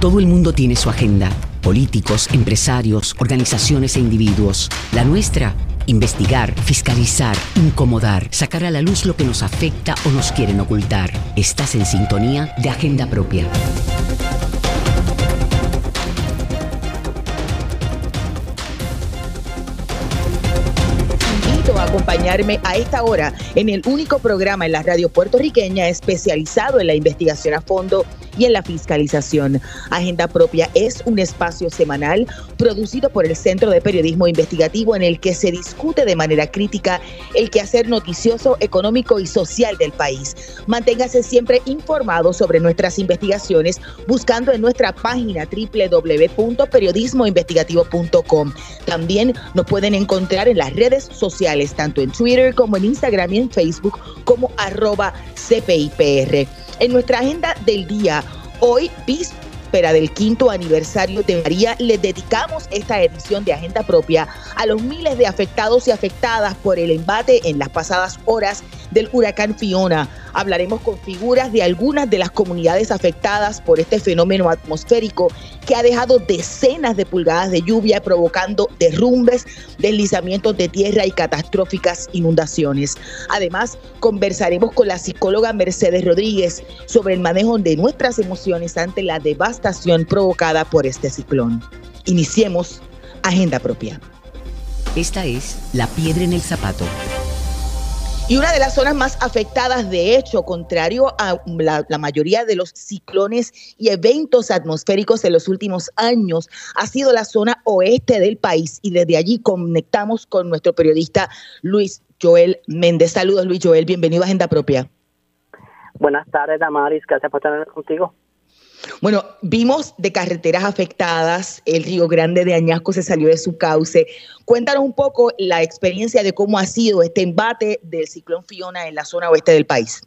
Todo el mundo tiene su agenda. Políticos, empresarios, organizaciones e individuos. La nuestra, investigar, fiscalizar, incomodar, sacar a la luz lo que nos afecta o nos quieren ocultar. Estás en sintonía de Agenda Propia. Invito a acompañarme a esta hora en el único programa en la radio puertorriqueña especializado en la investigación a fondo y en la fiscalización. Agenda Propia es un espacio semanal producido por el Centro de Periodismo Investigativo en el que se discute de manera crítica el quehacer noticioso, económico y social del país. Manténgase siempre informado sobre nuestras investigaciones buscando en nuestra página www.periodismoinvestigativo.com. También nos pueden encontrar en las redes sociales, tanto en Twitter como en Instagram y en Facebook como arroba CPIPR. En nuestra agenda del día, hoy, víspera del quinto aniversario de María, le dedicamos esta edición de Agenda Propia a los miles de afectados y afectadas por el embate en las pasadas horas del huracán Fiona. Hablaremos con figuras de algunas de las comunidades afectadas por este fenómeno atmosférico que ha dejado decenas de pulgadas de lluvia provocando derrumbes, deslizamientos de tierra y catastróficas inundaciones. Además, conversaremos con la psicóloga Mercedes Rodríguez sobre el manejo de nuestras emociones ante la devastación provocada por este ciclón. Iniciemos Agenda Propia. Esta es La Piedra en el Zapato y una de las zonas más afectadas, de hecho, contrario a la, mayoría de los ciclones y eventos atmosféricos en los últimos años, ha sido la zona oeste del país. Y desde allí conectamos con nuestro periodista Luis Joel Méndez. Saludos, Luis Joel. Bienvenido a Agenda Propia. Buenas tardes, Damaris. Gracias por estar contigo. Bueno, vimos de carreteras afectadas, el Río Grande de Añasco se salió de su cauce. Cuéntanos un poco la experiencia de cómo ha sido este embate del ciclón Fiona en la zona oeste del país.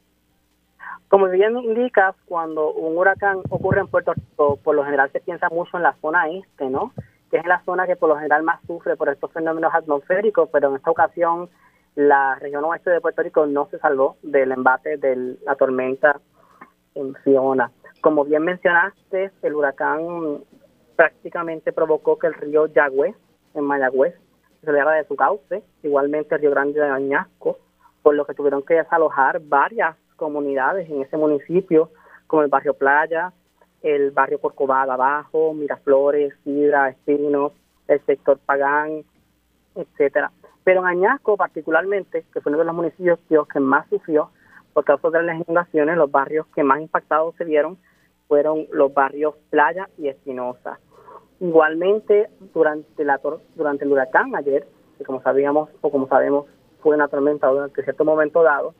Como bien indicas, cuando un huracán ocurre en Puerto Rico, por lo general se piensa mucho en la zona este, ¿no? Que es la zona que por lo general más sufre por estos fenómenos atmosféricos, pero en esta ocasión la región oeste de Puerto Rico no se salvó del embate de la tormenta en Fiona. Como bien mencionaste, el huracán prácticamente provocó que el río Yagüez, en Mayagüez, se saliera de su cauce, igualmente el río Grande de Añasco, por lo que tuvieron que desalojar varias comunidades en ese municipio, como el barrio Playa, el barrio Corcovada Abajo, Miraflores, Sidra, Espinos, el sector Pagán, etcétera. Pero en Añasco particularmente, que fue uno de los municipios que más sufrió por causa de las inundaciones, los barrios que más impactados se vieron fueron los barrios Playa y Espinosa. Igualmente, durante, la, durante el huracán ayer, que como sabíamos o como sabemos fue una tormenta durante cierto momento dado,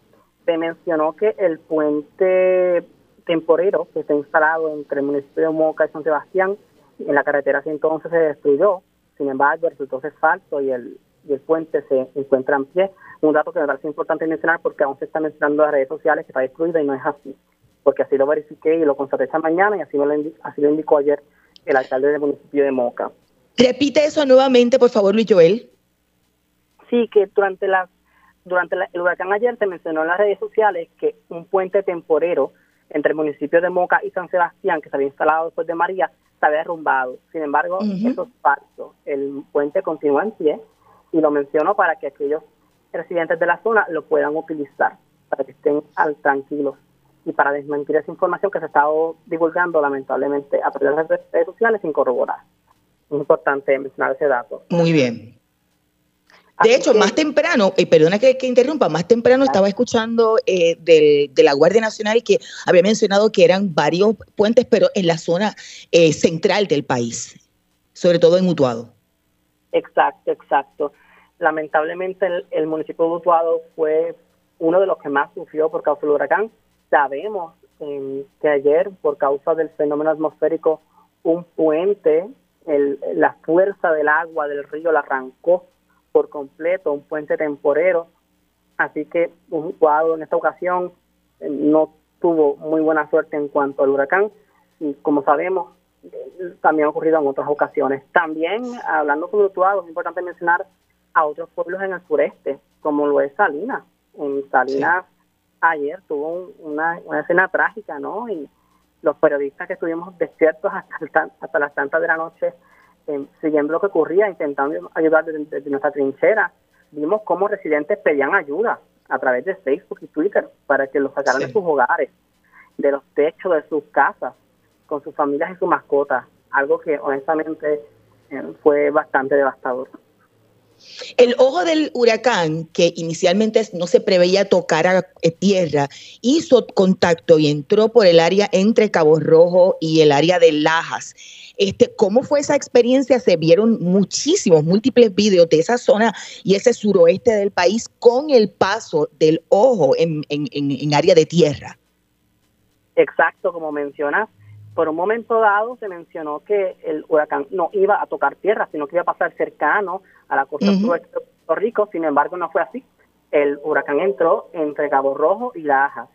se mencionó que el puente temporero que está instalado entre el municipio de Moca y San Sebastián en la carretera 111 se destruyó, sin embargo resultó ser falso y el, y el puente se encuentra en pie. Un dato que me parece importante mencionar porque aún se está mencionando en las redes sociales que está destruido y no es así porque así lo verifiqué y lo constaté esta mañana y así, lo, así lo indicó ayer el alcalde del municipio de Moca. Repite eso nuevamente, por favor, Luis Joel. Sí, que durante la durante el huracán ayer se mencionó en las redes sociales que un puente temporero entre el municipio de Moca y San Sebastián, que se había instalado después de María, se había derrumbado. Sin embargo, eso es falso. El puente continúa en pie y lo menciono para que aquellos residentes de la zona lo puedan utilizar, para que estén al tranquilos y para desmentir esa información que se ha estado divulgando lamentablemente a través de las redes sociales sin corroborar. Es importante mencionar ese dato. Muy bien. De hecho, más temprano, y perdona que, interrumpa, más temprano estaba escuchando eh, de la Guardia Nacional que había mencionado que eran varios puentes, pero en la zona eh, central del país, sobre todo en Mutuado. Exacto, exacto. Lamentablemente el, el municipio de Mutuado fue uno de los que más sufrió por causa del huracán Sabemos em, que ayer, por causa del fenómeno atmosférico, un puente, la fuerza del agua del río la arrancó por completo, un puente temporero. Así que un cuadro en esta ocasión eh, no tuvo muy buena suerte en cuanto al huracán. Y como sabemos, también ha ocurrido en otras ocasiones. También, hablando sobre Utuado, es importante mencionar a otros pueblos en el sureste, como lo es Salinas. En Salinas ayer tuvo una, escena trágica, ¿no? Y los periodistas que estuvimos despiertos hasta, hasta las tantas de la noche, eh, siguiendo lo que ocurría, intentando ayudar desde, nuestra trinchera, vimos cómo residentes pedían ayuda a través de Facebook y Twitter para que los sacaran de sus hogares, de los techos de sus casas, con sus familias y sus mascotas, algo que honestamente eh, fue bastante devastador. El ojo del huracán, que inicialmente no se preveía tocar a eh, tierra, hizo contacto y entró por el área entre Cabo Rojo y el área de Lajas. Este, ¿Cómo fue esa experiencia? Se vieron muchísimos, múltiples videos de esa zona y ese suroeste del país con el paso del ojo en, en área de tierra. Exacto, como mencionas, por un momento dado se mencionó que el huracán no iba a tocar tierra, sino que iba a pasar cercano a la costa suroeste de Puerto Rico. Sin embargo, no fue así. El huracán entró entre Cabo Rojo y La Aja.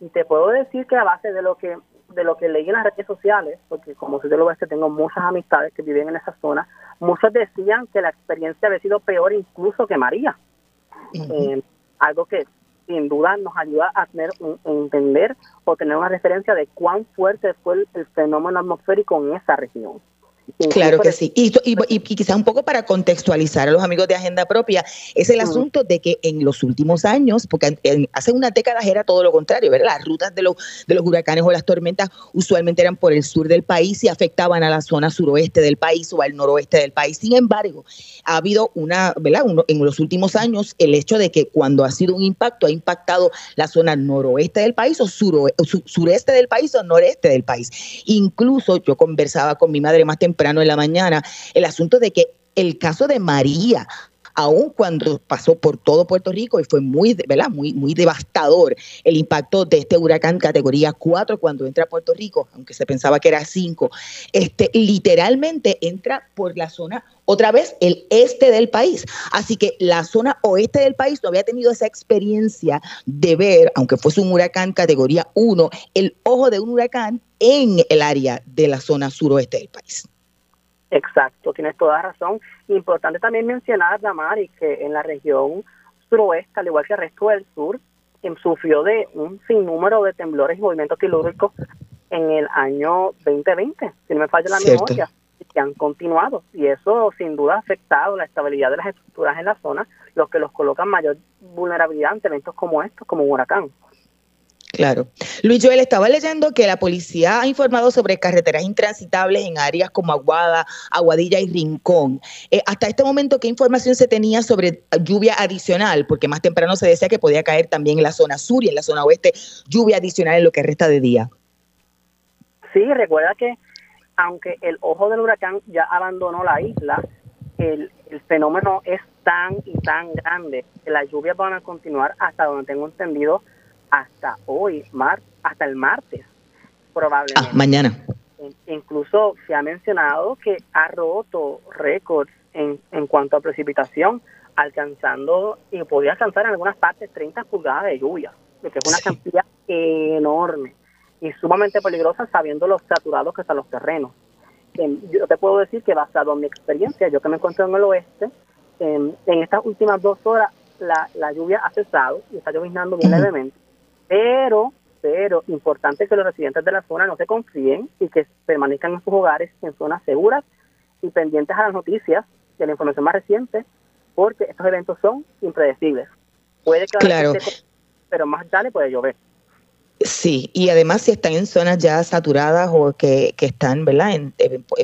Y te puedo decir que a base de lo que de lo que leí en las redes sociales, porque como soy del oeste tengo muchas amistades que viven en esa zona, muchos decían que la experiencia había sido peor incluso que María. Eh, algo que sin duda nos ayuda a tener un, entender o tener una referencia de cuán fuerte fue el fenómeno atmosférico en esa región. Claro que sí. Y, y, quizá un poco para contextualizar a los amigos de Agenda Propia, es el asunto de que en los últimos años, porque hace unas décadas era todo lo contrario, ¿verdad? Las rutas de los, de los huracanes o las tormentas usualmente eran por el sur del país y afectaban a la zona suroeste del país o al noroeste del país. Sin embargo, ha habido una, ¿verdad? en los últimos años, el hecho de que cuando ha sido un impacto, ha impactado la zona noroeste del país o sureste del país o noreste del país. Incluso yo conversaba con mi madre más temprano en la mañana, el asunto de que el caso de María aun cuando pasó por todo Puerto Rico y fue muy, ¿verdad? Muy, muy devastador el impacto de este huracán categoría 4 cuando entra a Puerto Rico, aunque se pensaba que era 5, este, literalmente entra por la zona, otra vez, el este del país. Así que la zona oeste del país no había tenido esa experiencia de ver, aunque fuese un huracán categoría 1, el ojo de un huracán en el área de la zona suroeste del país. Exacto, tienes toda razón. Importante también mencionar, Damari, que en la región suroeste, al igual que el resto del sur, em, sufrió de un sinnúmero de temblores y movimientos telúricos en el año 2020, si no me falla la memoria, que han continuado. Y eso sin duda ha afectado la estabilidad de las estructuras en la zona, lo que los coloca en mayor vulnerabilidad ante eventos como estos, como un huracán. Claro. Luis Joel, estaba leyendo que la policía ha informado sobre carreteras intransitables en áreas como Aguada, Aguadilla y Rincón. Eh, hasta este momento, ¿qué información se tenía sobre lluvia adicional? Porque más temprano se decía que podía caer también en la zona sur y en la zona oeste lluvia adicional en lo que resta de día. Sí, recuerda que aunque el ojo del huracán ya abandonó la isla, el, el fenómeno es tan y tan grande que las lluvias van a continuar hasta donde tengo entendido hasta hoy, mar, hasta el martes, probablemente. Ah, mañana. Incluso se ha mencionado que ha roto récords en, en cuanto a precipitación, alcanzando, y podría alcanzar en algunas partes 30 pulgadas de lluvia, que es una cantidad enorme y sumamente peligrosa sabiendo los saturados que están los terrenos. Yo te puedo decir que basado en mi experiencia, yo que me encuentro en el oeste, en, estas últimas dos horas la, la lluvia ha cesado y está lloviznando bien levemente pero, pero, importante que los residentes de la zona no se confíen y que permanezcan en sus hogares en zonas seguras y pendientes a las noticias de la información más reciente, porque estos eventos son impredecibles. Puede que claro. pero más tarde puede llover. Sí, y además si están en zonas ya saturadas o que, están ¿verdad? En,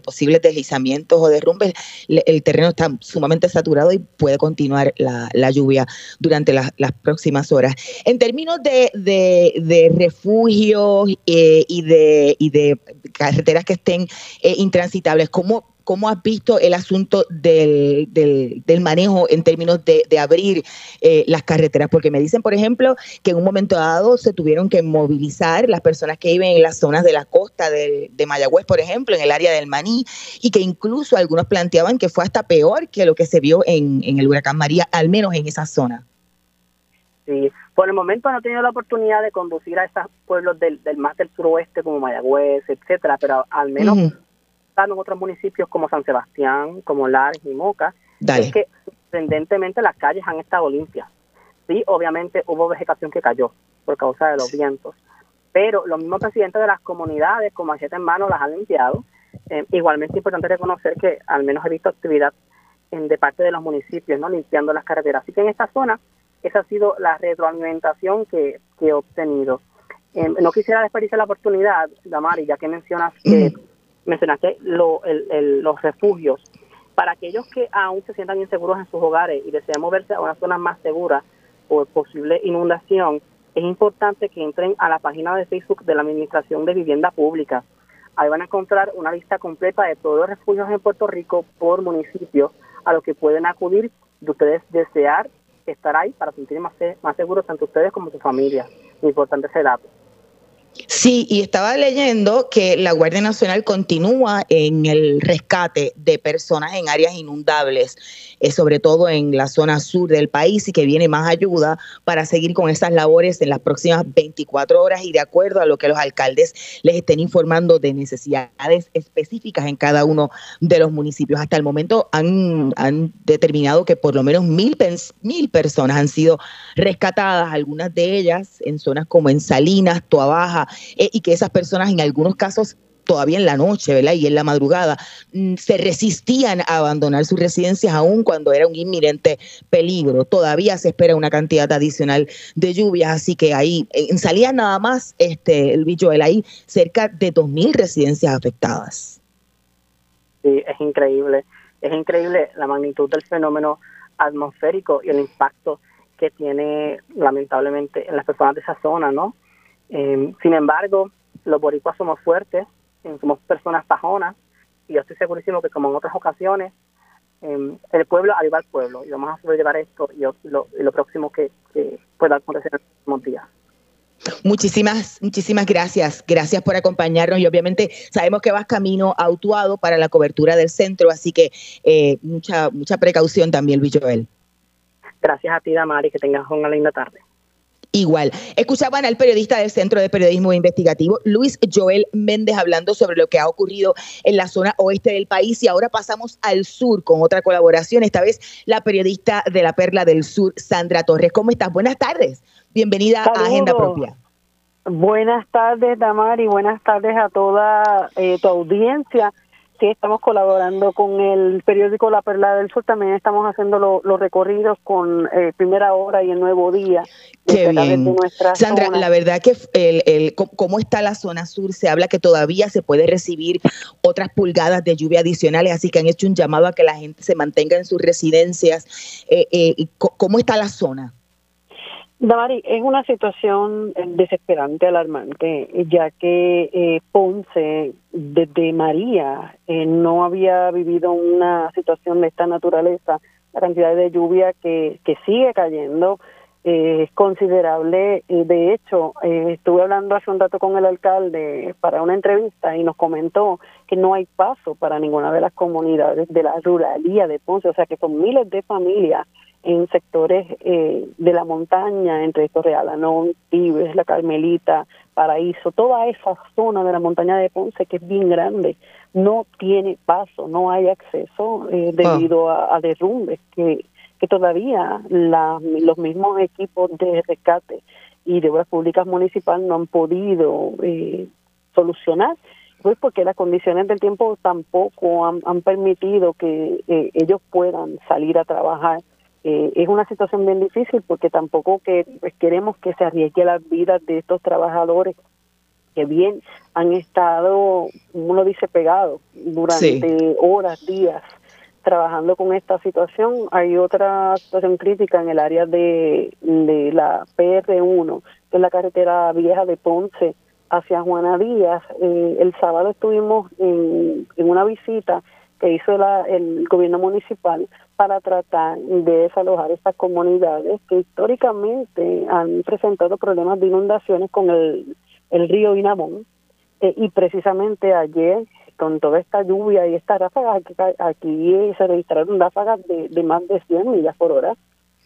posibles deslizamientos o derrumbes, el terreno está sumamente saturado y puede continuar la, lluvia durante las próximas horas. En términos de, de, refugios eh, y, de, y de carreteras que estén eh, intransitables, ¿cómo ¿Cómo has visto el asunto del, del, manejo en términos de, abrir eh, las carreteras? Porque me dicen, por ejemplo, que en un momento dado se tuvieron que movilizar las personas que viven en las zonas de la costa de, Mayagüez, por ejemplo, en el área del Maní, y que incluso algunos planteaban que fue hasta peor que lo que se vio en, en el huracán María, al menos en esa zona. Sí, por el momento no he tenido la oportunidad de conducir a esos pueblos del, del más del suroeste como Mayagüez, etcétera, pero al menos en otros municipios como San Sebastián, como Lares y Moca, es que sorprendentemente las calles han estado limpias. Sí, obviamente hubo vegetación que cayó por causa de los vientos, pero los mismos presidentes de las comunidades, como Machete en Mano, las han limpiado. Eh, igualmente es importante reconocer que al menos he visto actividad en, de parte de los municipios, ¿no? limpiando las carreteras. Así que en esta zona, esa ha sido la retroalimentación que, he obtenido. Eh, no quisiera desperdiciar la oportunidad, Damari, ya que mencionas que mencionaste los refugios. Para aquellos que aún se sientan inseguros en sus hogares y desean moverse a una zona más segura por posible inundación, es importante que entren a la página de Facebook de la Administración de Vivienda Pública. Ahí van a encontrar una lista completa de todos los refugios en Puerto Rico por municipio a los que pueden acudir de ustedes desear estar ahí para sentirse más, más seguros tanto ustedes como su familia. Importante ese dato. Sí, y estaba leyendo que la Guardia Nacional continúa en el rescate de personas en áreas inundables, eh, sobre todo en la zona sur del país, y que viene más ayuda para seguir con esas labores en las próximas 24 horas y de acuerdo a lo que los alcaldes les estén informando de necesidades específicas en cada uno de los municipios. Hasta el momento han, determinado que por lo menos mil, mil personas han sido rescatadas, algunas de ellas en zonas como en Salinas, Eh, y que esas personas en algunos casos todavía en la noche, ¿verdad? Y en la madrugada, mm, se resistían a abandonar sus residencias aún cuando era un inminente peligro. Todavía se espera una cantidad adicional de lluvias, así que ahí en salía nada más este el bicho hay cerca de 2.000 residencias afectadas. Sí, es increíble. Es increíble la magnitud del fenómeno atmosférico y el impacto que tiene lamentablemente en las personas de esa zona, ¿no? Eh, sin embargo, los boricuas somos fuertes, eh, somos personas pajonas, y yo estoy segurísimo que como en otras ocasiones, eh, el pueblo arriba al pueblo, y vamos a sobrellevar esto y, lo, próximo que, pueda acontecer en los próximos días. Muchísimas, muchísimas gracias. Gracias por acompañarnos y obviamente sabemos que vas camino autuado para la cobertura del centro, así que mucha, mucha precaución también, Luis Joel. Gracias a ti, Damari, que tengas una linda tarde igual. Escuchaban al periodista del Centro de Periodismo Investigativo, Luis Joel Méndez, hablando sobre lo que ha ocurrido en la zona oeste del país y ahora pasamos al sur con otra colaboración, esta vez la periodista de la Perla del Sur, Sandra Torres. ¿Cómo estás? Buenas tardes. Bienvenida a Agenda Propia. Buenas tardes, Damari, buenas tardes a toda eh, tu audiencia sí estamos colaborando con el periódico La Perla del Sur, también estamos haciendo los recorridos con eh, Primera Hora y el Nuevo Día. Qué bien. Sandra, la verdad que el, el, cómo está la zona sur, se habla que todavía se puede recibir otras pulgadas de lluvia adicionales, así que han hecho un llamado a que la gente se mantenga en sus residencias. Eh, eh, ¿Cómo está la zona? Damari, es una situación eh, desesperante, alarmante, ya que eh, Ponce, desde María, eh, no había vivido una situación de esta naturaleza. La cantidad de lluvia que, que sigue cayendo es considerable. De hecho, estuve hablando hace un rato con el alcalde para una entrevista y nos comentó que no hay paso para ninguna de las comunidades de la ruralía de Ponce, o sea que son miles de familias en sectores eh, de la montaña, entre estos Realanón, Tibes, La Carmelita, Paraíso, toda esa zona de la montaña de Ponce que es bien grande, no tiene paso, no hay acceso eh, ah. debido a, derrumbes que, que todavía la, los mismos equipos de rescate y de obras públicas municipales no han podido eh, solucionar pues porque las condiciones del tiempo tampoco han, han permitido que ellos puedan salir a trabajar eh, es una situación bien difícil porque tampoco que pues, queremos que se arriesgue las vidas de estos trabajadores que bien han estado, uno dice, pegados durante horas, días, trabajando con esta situación. Hay otra situación crítica en el área de, de la PR1, que es la carretera vieja de Ponce hacia Juana Díaz. Eh, el sábado estuvimos en, en una visita que hizo la, el gobierno municipal para tratar de desalojar estas comunidades que históricamente han presentado problemas de inundaciones con el, el río Inabón. Eh, y precisamente ayer, con toda esta lluvia y esta ráfaga, aquí, se registraron ráfagas de, de, más de 100 millas por hora.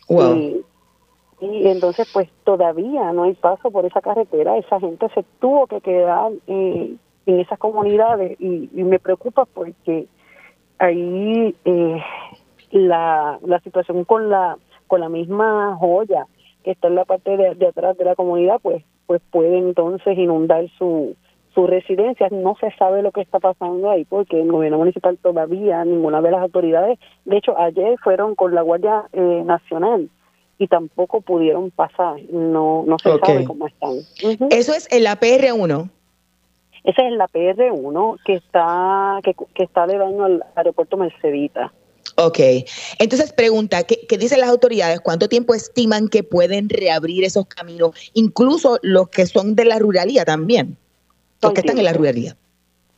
Y, entonces, pues todavía no hay paso por esa carretera. Esa gente se tuvo que quedar eh, en esas comunidades y, y me preocupa porque ahí eh, la, la situación con la con la misma joya que está en la parte de, atrás de la comunidad, pues pues puede entonces inundar su, su residencia. No se sabe lo que está pasando ahí porque el gobierno municipal todavía, ninguna de las autoridades, de hecho ayer fueron con la Guardia eh, Nacional y tampoco pudieron pasar. No, no se sabe cómo están. Eso es el APR 1. Esa es la PR1 que está que, que está daño al aeropuerto Mercedita. Ok, entonces pregunta, ¿qué, dicen las autoridades? ¿Cuánto tiempo estiman que pueden reabrir esos caminos, incluso los que son de la ruralía también? Los que están en la ruralía.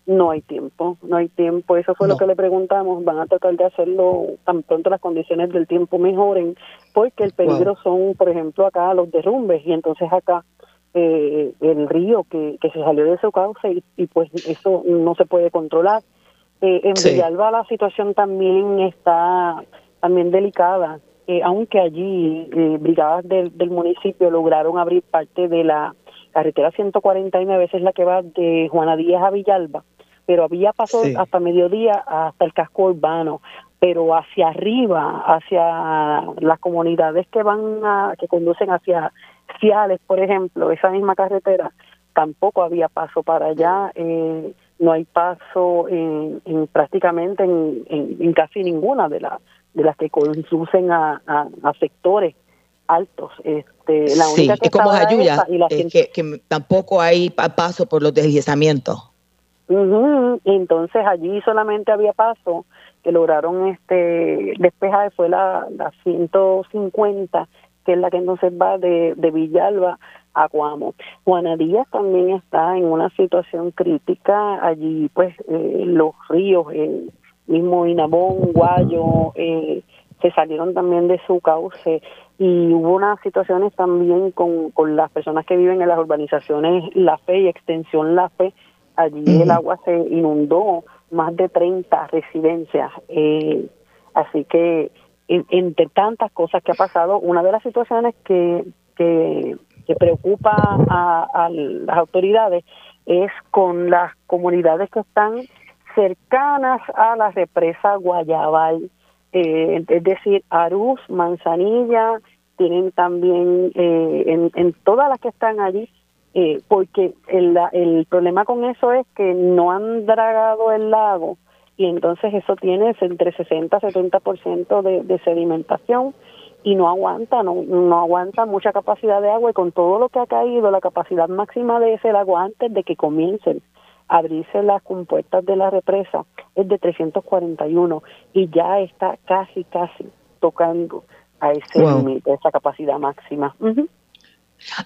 No hay tiempo, no hay tiempo. Eso fue lo que le preguntamos. Van a tratar de hacerlo tan pronto las condiciones del tiempo mejoren, porque el peligro son, por ejemplo, acá los derrumbes y entonces acá eh, el río que, que se salió de su cauce y, pues eso no se puede controlar. Eh, en Villalba la situación también está también delicada, eh, aunque allí eh, brigadas del, del municipio lograron abrir parte de la carretera 149, es la que va de Juana Díaz a Villalba, pero había pasado hasta mediodía hasta el casco urbano, pero hacia arriba, hacia las comunidades que van a, que conducen hacia Ciales, por ejemplo, esa misma carretera, tampoco había paso para allá. Eh, no hay paso en, prácticamente en, casi ninguna de, las de las que conducen a, sectores altos. Este, la única que es como Ayuya, que, que, tampoco hay paso por los deslizamientos. Entonces allí solamente había paso que lograron este despejar fue la, la 150 que es la que entonces va de, de Villalba a Guamo. Juana Díaz también está en una situación crítica, allí pues eh, los ríos, el mismo Inabón, Guayo, eh, se salieron también de su cauce. Y hubo unas situaciones también con, con las personas que viven en las urbanizaciones La Fe y Extensión La Fe, allí el agua se inundó más de 30 residencias, eh, así que entre tantas cosas que ha pasado, una de las situaciones que, que que preocupa a, las autoridades es con las comunidades que están cercanas a la represa Guayabal, eh, es decir, Arús, Manzanilla, tienen también eh, en, en, todas las que están allí, eh, porque el, el problema con eso es que no han dragado el lago y entonces eso tiene entre 60 y 70% de, de sedimentación y no aguanta, no, no aguanta mucha capacidad de agua y con todo lo que ha caído, la capacidad máxima de ese lago antes de que comiencen a abrirse las compuertas de la represa es de 341 y ya está casi, casi tocando a ese límite, esa capacidad máxima.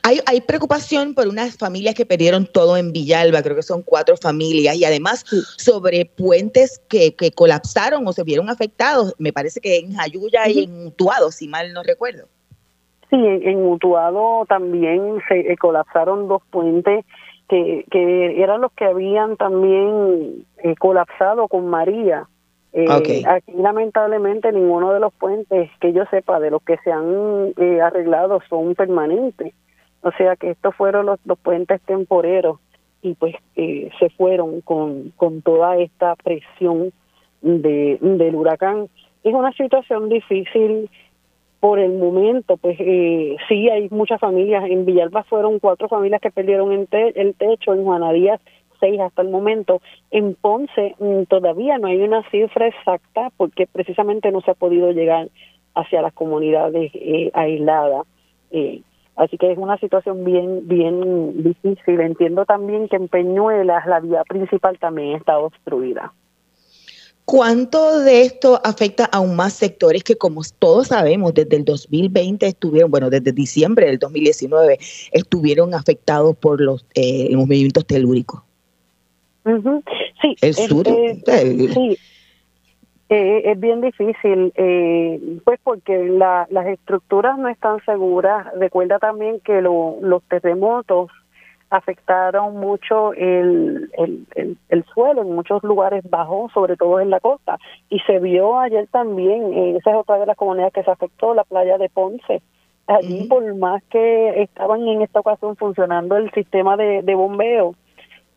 Hay, hay, preocupación por unas familias que perdieron todo en Villalba, creo que son cuatro familias, y además sobre puentes que, que, colapsaron o se vieron afectados, me parece que en Jayuya y en Utuado, si mal no recuerdo. Sí, en, Utuado también se eh, colapsaron dos puentes que, que eran los que habían también eh, colapsado con María. Eh, aquí lamentablemente ninguno de los puentes que yo sepa de los que se han arreglado son permanentes. O sea que estos fueron los, los puentes temporeros y pues eh, se fueron con, con toda esta presión de, del huracán. Es una situación difícil por el momento, pues eh, sí hay muchas familias, en Villalba fueron cuatro familias que perdieron el, el techo, en Juana Díaz seis hasta el momento, en Ponce mm, todavía no hay una cifra exacta porque precisamente no se ha podido llegar hacia las comunidades eh, aisladas. Eh, Así que es una situación bien, bien difícil. Entiendo también que en Peñuelas la vía principal también está obstruida. ¿Cuánto de esto afecta aún más sectores que, como todos sabemos, desde el 2020 estuvieron, bueno, desde diciembre del 2019, estuvieron afectados por los, eh, movimientos telúricos? Sí. El sur. Este, sí, eh, es bien difícil, eh, pues porque las estructuras no están seguras. Recuerda también que los terremotos afectaron mucho el, el, suelo en muchos lugares bajos, sobre todo en la costa. Y se vio ayer también, eh, esa es otra de las comunidades que se afectó, la playa de Ponce. Allí, por más que estaban en esta ocasión funcionando el sistema de, de bombeo,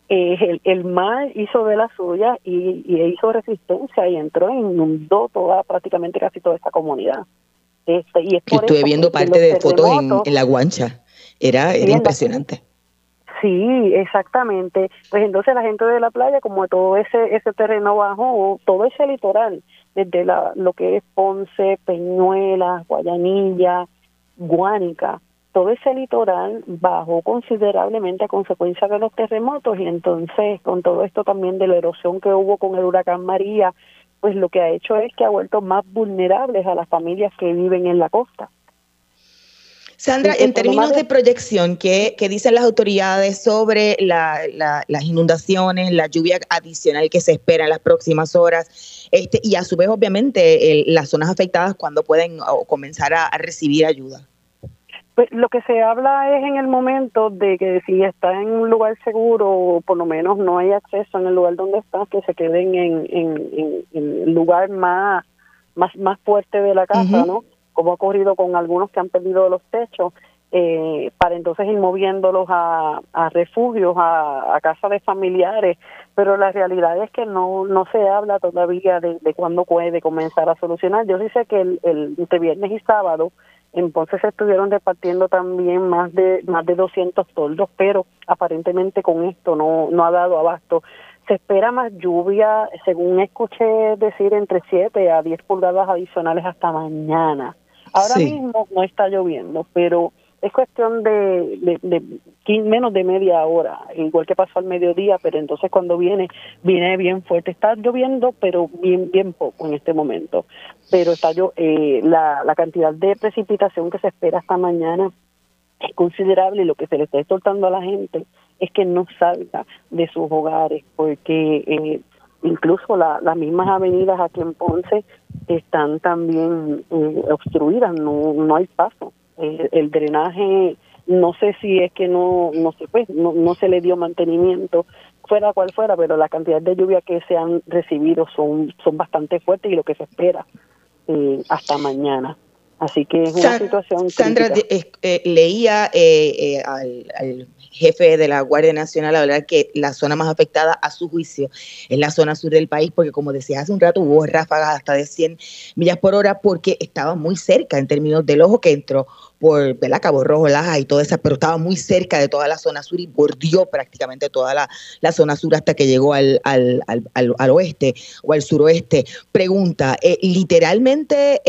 eh, el, el, mar hizo de la suya y, hizo resistencia y entró e inundó toda, prácticamente casi toda esta comunidad. Este, y Estuve viendo parte de fotos en, la guancha, era, era impresionante. Sí, exactamente. Pues entonces la gente de la playa, como todo ese ese terreno bajo, todo ese litoral, desde la, lo que es Ponce, Peñuela, Guayanilla, Guánica, todo ese litoral bajó considerablemente a consecuencia de los terremotos y entonces con todo esto también de la erosión que hubo con el huracán María, pues lo que ha hecho es que ha vuelto más vulnerables a las familias que viven en la costa. Sandra, en términos de proyección, ¿qué, dicen las autoridades sobre las inundaciones, la lluvia adicional que se espera en las próximas horas? Este, y a su vez, obviamente, las zonas afectadas, cuando pueden comenzar a recibir ayuda? Pues lo que se habla es en el momento de que si está en un lugar seguro o por lo menos no hay acceso en el lugar donde está, que se queden en, en, el lugar más, más, más fuerte de la casa, ¿no? Como ha ocurrido con algunos que han perdido los techos, eh, para entonces ir moviéndolos a, a refugios, a, a casas de familiares, pero la realidad es que no no se habla todavía de, de cuándo puede comenzar a solucionar. Yo sí sé que el, el entre viernes y sábado entonces se estuvieron repartiendo también más de más de 200 toldos, pero aparentemente con esto no no ha dado abasto. Se espera más lluvia, según escuché decir, entre 7 a 10 pulgadas adicionales hasta mañana. Ahora mismo no está lloviendo, pero es cuestión de, de, menos de media hora, igual que pasó al mediodía, pero entonces cuando viene, viene bien fuerte. Está lloviendo, pero bien bien poco en este momento. Pero está yo, eh, la, la cantidad de precipitación que se espera esta mañana es considerable y lo que se le está exhortando a la gente es que no salga de sus hogares, porque eh, incluso las mismas avenidas aquí en Ponce están también eh, obstruidas, no hay paso. Eh, el drenaje no sé si es que no no se pues no, no se le dio mantenimiento fuera cual fuera pero la cantidad de lluvia que se han recibido son son bastante fuertes y lo que se espera eh, hasta mañana Así que es una situación. Sandra, eh, leía eh, al, jefe de la Guardia Nacional hablar que la zona más afectada, a su juicio, es la zona sur del país, porque como decías hace un rato, hubo ráfagas hasta de 100 millas por hora, porque estaba muy cerca en términos del ojo que entró por ¿verdad? Cabo Rojo, Laja y toda esa, pero estaba muy cerca de toda la zona sur y bordeó prácticamente toda la, zona sur hasta que llegó al, al, al, oeste o al suroeste. Pregunta, eh, literalmente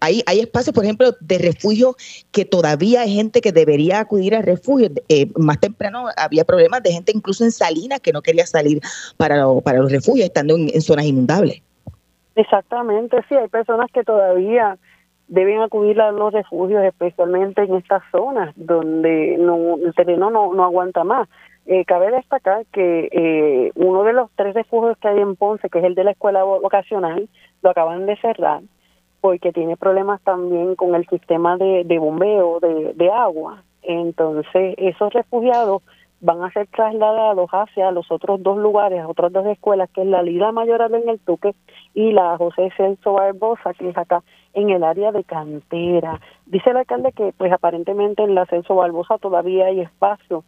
hay, hay espacios, por ejemplo, de refugio que todavía hay gente que debería acudir a refugio. Eh, más temprano había problemas de gente incluso en Salinas que no quería salir para, para los refugios estando en, zonas inundables. Exactamente, sí, hay personas que todavía deben acudir a los refugios, especialmente en estas zonas donde no, el terreno no, no aguanta más. Eh, cabe destacar que eh, uno de los tres refugios que hay en Ponce, que es el de la escuela vocacional, lo acaban de cerrar porque tiene problemas también con el sistema de, de bombeo de, agua. Entonces, esos refugiados van a ser trasladados hacia los otros dos lugares, a otras dos escuelas, que es la Liga Mayoral en el Tuque y la José Celso Barbosa, que es acá en el área de cantera. Dice el alcalde que pues aparentemente en la Celso Barbosa todavía hay espacio,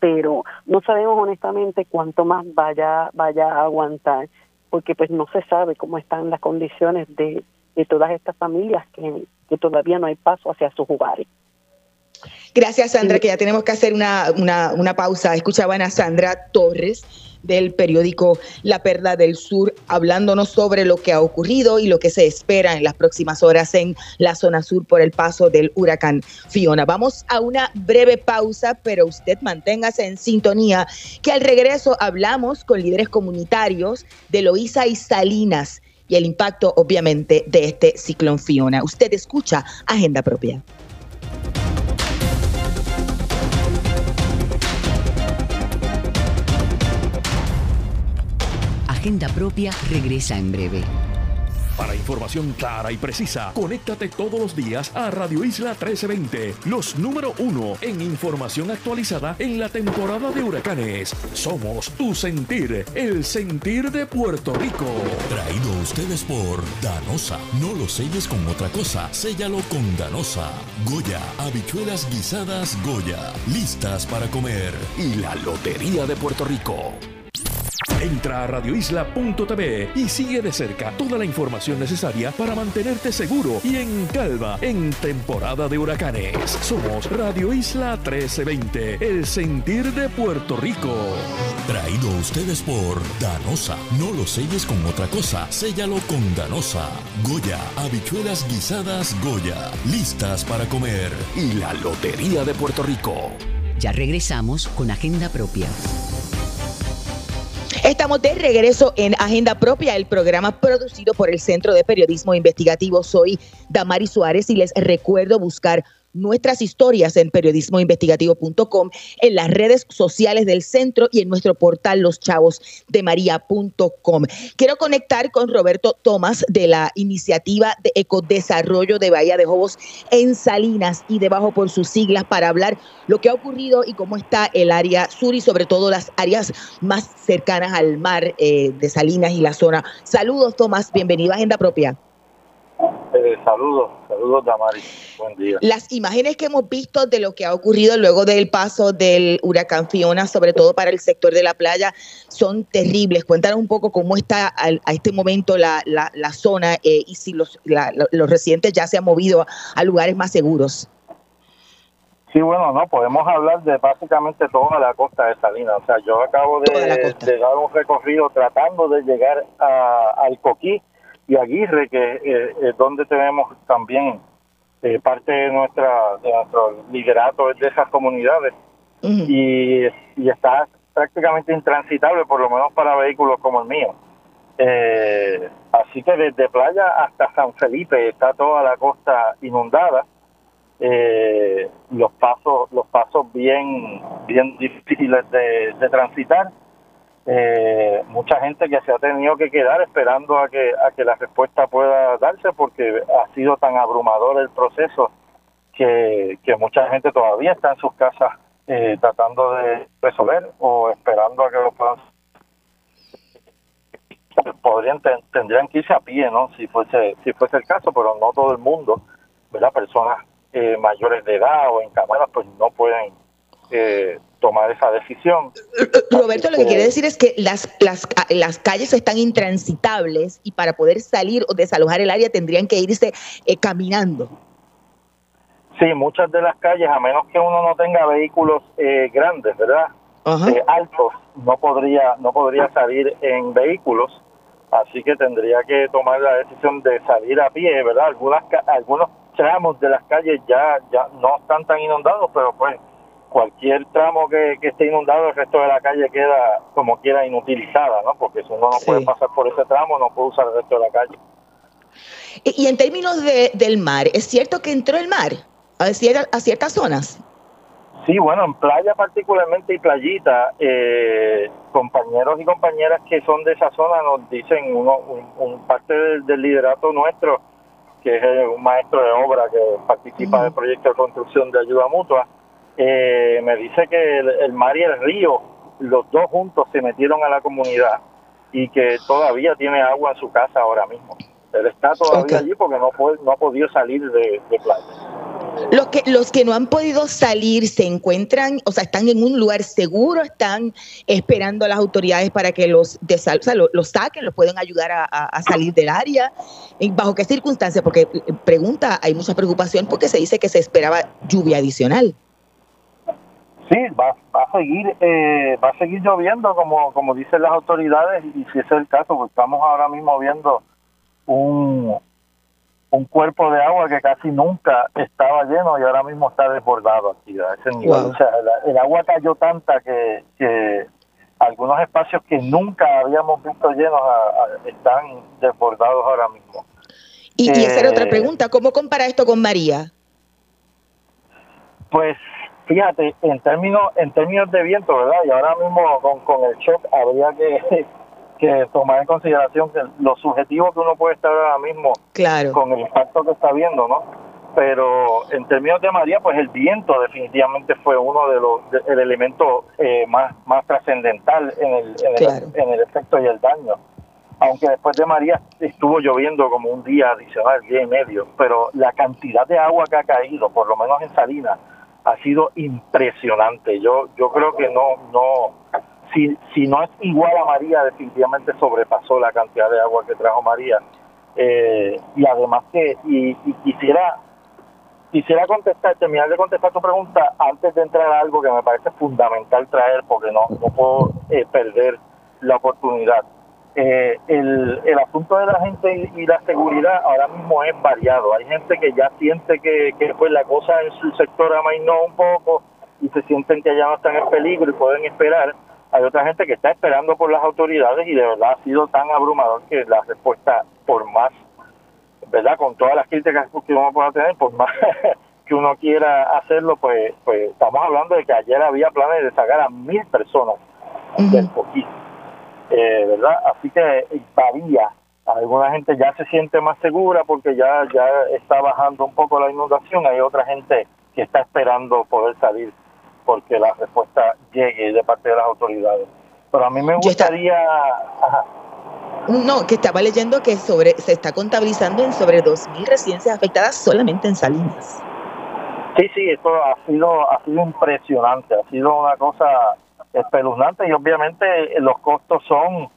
pero no sabemos honestamente cuánto más vaya, vaya a aguantar, porque pues no se sabe cómo están las condiciones de, de todas estas familias que, todavía no hay paso hacia sus hogares. Gracias, Sandra, que ya tenemos que hacer una, una, una, pausa. Escuchaban a Sandra Torres del periódico La Perla del Sur hablándonos sobre lo que ha ocurrido y lo que se espera en las próximas horas en la zona sur por el paso del huracán Fiona. Vamos a una breve pausa, pero usted manténgase en sintonía, que al regreso hablamos con líderes comunitarios de Loíza y Salinas y el impacto, obviamente, de este ciclón Fiona. Usted escucha Agenda Propia. Agenda Propia regresa en breve. Para información clara y precisa, conéctate todos los días a Radio Isla 1320, los número uno en información actualizada en la temporada de huracanes. Somos tu sentir, el sentir de Puerto Rico. Traído a ustedes por Danosa. No lo selles con otra cosa, séllalo con Danosa. Goya, habichuelas guisadas Goya, listas para comer. Y la Lotería de Puerto Rico. Entra a radioisla.tv y sigue de cerca toda la información necesaria para mantenerte seguro y en calma en temporada de huracanes. Somos Radio Isla 1320, el sentir de Puerto Rico. Traído a ustedes por Danosa. No lo selles con otra cosa, séllalo con Danosa. Goya, habichuelas guisadas Goya, listas para comer. Y la Lotería de Puerto Rico. Ya regresamos con Agenda Propia. Estamos de regreso en Agenda Propia, el programa producido por el Centro de Periodismo Investigativo. Soy Damari Suárez y les recuerdo buscar nuestras historias en periodismoinvestigativo.com, en las redes sociales del centro y en nuestro portal loschavosdemaria.com. Quiero conectar con Roberto Tomás de la iniciativa de ecodesarrollo de Bahía de Jobos en Salinas y debajo por sus siglas para hablar lo que ha ocurrido y cómo está el área sur y sobre todo las áreas más cercanas al mar eh, de Salinas y la zona. Saludos Tomás, bienvenido a Agenda Propia. Eh, saludos, saludos Damari, buen día. Las imágenes que hemos visto de lo que ha ocurrido luego del paso del huracán Fiona, sobre todo para el sector de la playa, son terribles. Cuéntanos un poco cómo está a este momento la, la, zona eh, y si los, los residentes ya se han movido a, lugares más seguros. Sí, bueno, no, podemos hablar de básicamente toda la costa de Salinas. O sea, yo acabo de, de dar un recorrido tratando de llegar a, al Coquí, y Aguirre, que eh, es donde tenemos también eh, parte de nuestra de nuestro liderato de esas comunidades y, y, está prácticamente intransitable, por lo menos para vehículos como el mío. Eh, así que desde playa hasta San Felipe está toda la costa inundada. los pasos los pasos bien bien difíciles de, de transitar eh, mucha gente que se ha tenido que quedar esperando a que, a que la respuesta pueda darse porque ha sido tan abrumador el proceso que, que mucha gente todavía está en sus casas eh, tratando de resolver o esperando a que lo puedan podrían tendrían que irse a pie no si fuese si fuese el caso pero no todo el mundo verdad personas eh, mayores de edad o en cámaras pues no pueden eh, tomar esa decisión. Roberto, lo que quiere decir es que las, las, las calles están intransitables y para poder salir o desalojar el área tendrían que irse eh, caminando. Sí, muchas de las calles, a menos que uno no tenga vehículos eh, grandes, ¿verdad? Eh, altos, no podría, no podría salir en vehículos, así que tendría que tomar la decisión de salir a pie, ¿verdad? Algunas, algunos tramos de las calles ya, ya no están tan inundados, pero pues cualquier tramo que, esté inundado, el resto de la calle queda como quiera inutilizada, ¿no? Porque si uno no puede pasar por ese tramo, no puede usar el resto de la calle. Y, en términos de, del mar, ¿es cierto que entró el mar a, a ciertas zonas? Sí, bueno, en playa particularmente y playita, eh, compañeros y compañeras que son de esa zona nos dicen, uno, un, parte del, liderato nuestro, que es un maestro de obra que participa del proyecto de construcción de ayuda mutua, eh, me dice que el, mar y el río, los dos juntos se metieron a la comunidad y que todavía tiene agua en su casa ahora mismo. Él está todavía allí porque no, no ha podido salir de, playa. Los que, los que no han podido salir se encuentran, o sea, están en un lugar seguro, están esperando a las autoridades para que los, los, saquen, los pueden ayudar a, a, salir del área. ¿Bajo qué circunstancias? Porque eh, pregunta, hay mucha preocupación porque se dice que se esperaba lluvia adicional. Sí, va, va a seguir eh, va a seguir lloviendo como como dicen las autoridades y si ese es el caso, pues estamos ahora mismo viendo un, un cuerpo de agua que casi nunca estaba lleno y ahora mismo está desbordado aquí a ese nivel. O sea, el, agua cayó tanta que, que algunos espacios que nunca habíamos visto llenos están desbordados ahora mismo. Y, y esa era otra eh, pregunta, ¿cómo compara esto con María? Pues Fíjate, en términos en términos de viento, ¿verdad? Y ahora mismo con, con el shock habría que, que tomar en consideración que lo subjetivo que uno puede estar ahora mismo con el impacto que está viendo, ¿no? Pero en términos de María, pues el viento definitivamente fue uno de los el elemento eh, más más trascendental en el, en, el, en el efecto y el daño aunque después de María estuvo lloviendo como un día adicional, día y medio, pero la cantidad de agua que ha caído, por lo menos en Salinas, ha sido impresionante. Yo yo creo que no no si, si no es igual a María, definitivamente sobrepasó la cantidad de agua que trajo María. Eh, y además que, y, quisiera quisiera contestar, terminar de contestar tu pregunta antes de entrar a algo que me parece fundamental traer porque no, no puedo eh, perder la oportunidad. Eh, el, el asunto de la gente y, la seguridad ahora mismo es variado. Hay gente que ya siente que, que pues la cosa en su sector amainó un poco y se sienten que ya no están en peligro y pueden esperar. Hay otra gente que está esperando por las autoridades y de verdad ha sido tan abrumador que la respuesta, por más, ¿verdad? Con todas las críticas que uno pueda tener, por más que uno quiera hacerlo, pues, pues estamos hablando de que ayer había planes de sacar a mil personas del poquito, eh, ¿verdad? Así que varía. Alguna gente ya se siente más segura porque ya, ya está bajando un poco la inundación. Hay otra gente que está esperando poder salir porque la respuesta llegue de parte de las autoridades. Pero a mí me gustaría... No, que estaba leyendo que sobre se está contabilizando en sobre 2.000 residencias afectadas solamente en Salinas. Sí, sí, esto ha sido, ha sido impresionante, ha sido una cosa espeluznante y obviamente los costos son,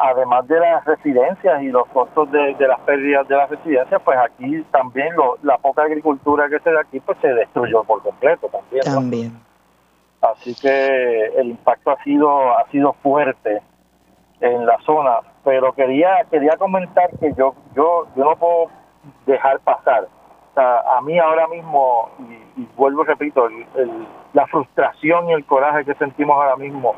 además de las residencias y los costos de, las pérdidas de las residencias, pues aquí también lo, la poca agricultura que se da aquí pues se destruyó por completo también. También. Así que el impacto ha sido ha sido fuerte en la zona, pero quería quería comentar que yo yo yo no puedo dejar pasar. O sea, a mí ahora mismo y, vuelvo y repito, la frustración y el coraje que sentimos ahora mismo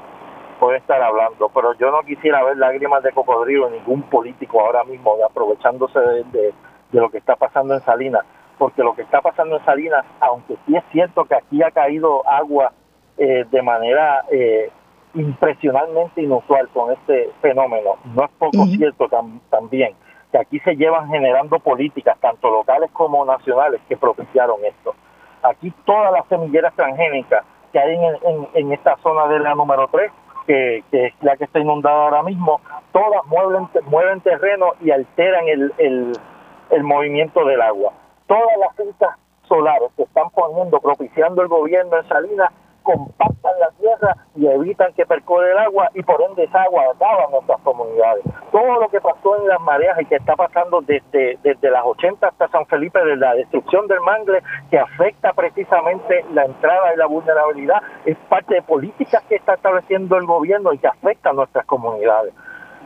puede estar hablando, pero yo no quisiera ver lágrimas de cocodrilo en ningún político ahora mismo aprovechándose de, de lo que está pasando en Salinas, porque lo que está pasando en Salinas, aunque sí es cierto que aquí ha caído agua eh, de manera eh, impresionantemente inusual con este fenómeno. No es poco cierto también que aquí se llevan generando políticas, tanto locales como nacionales, que propiciaron esto. Aquí todas las semilleras transgénicas que hay en, en, esta zona de la número 3, que, es la que está inundada ahora mismo, todas mueven, mueven terreno y alteran el, el, el movimiento del agua. Todas las fincas solares que están poniendo, propiciando el gobierno en Salinas, compactan la tierra y evitan que percole el agua y por ende esa agua acaba en nuestras comunidades. Todo lo que pasó en las mareas y que está pasando desde, desde las 80 hasta San Felipe, de la destrucción del mangle, que afecta precisamente la entrada y la vulnerabilidad, es parte de políticas que está estableciendo el gobierno y que afecta a nuestras comunidades.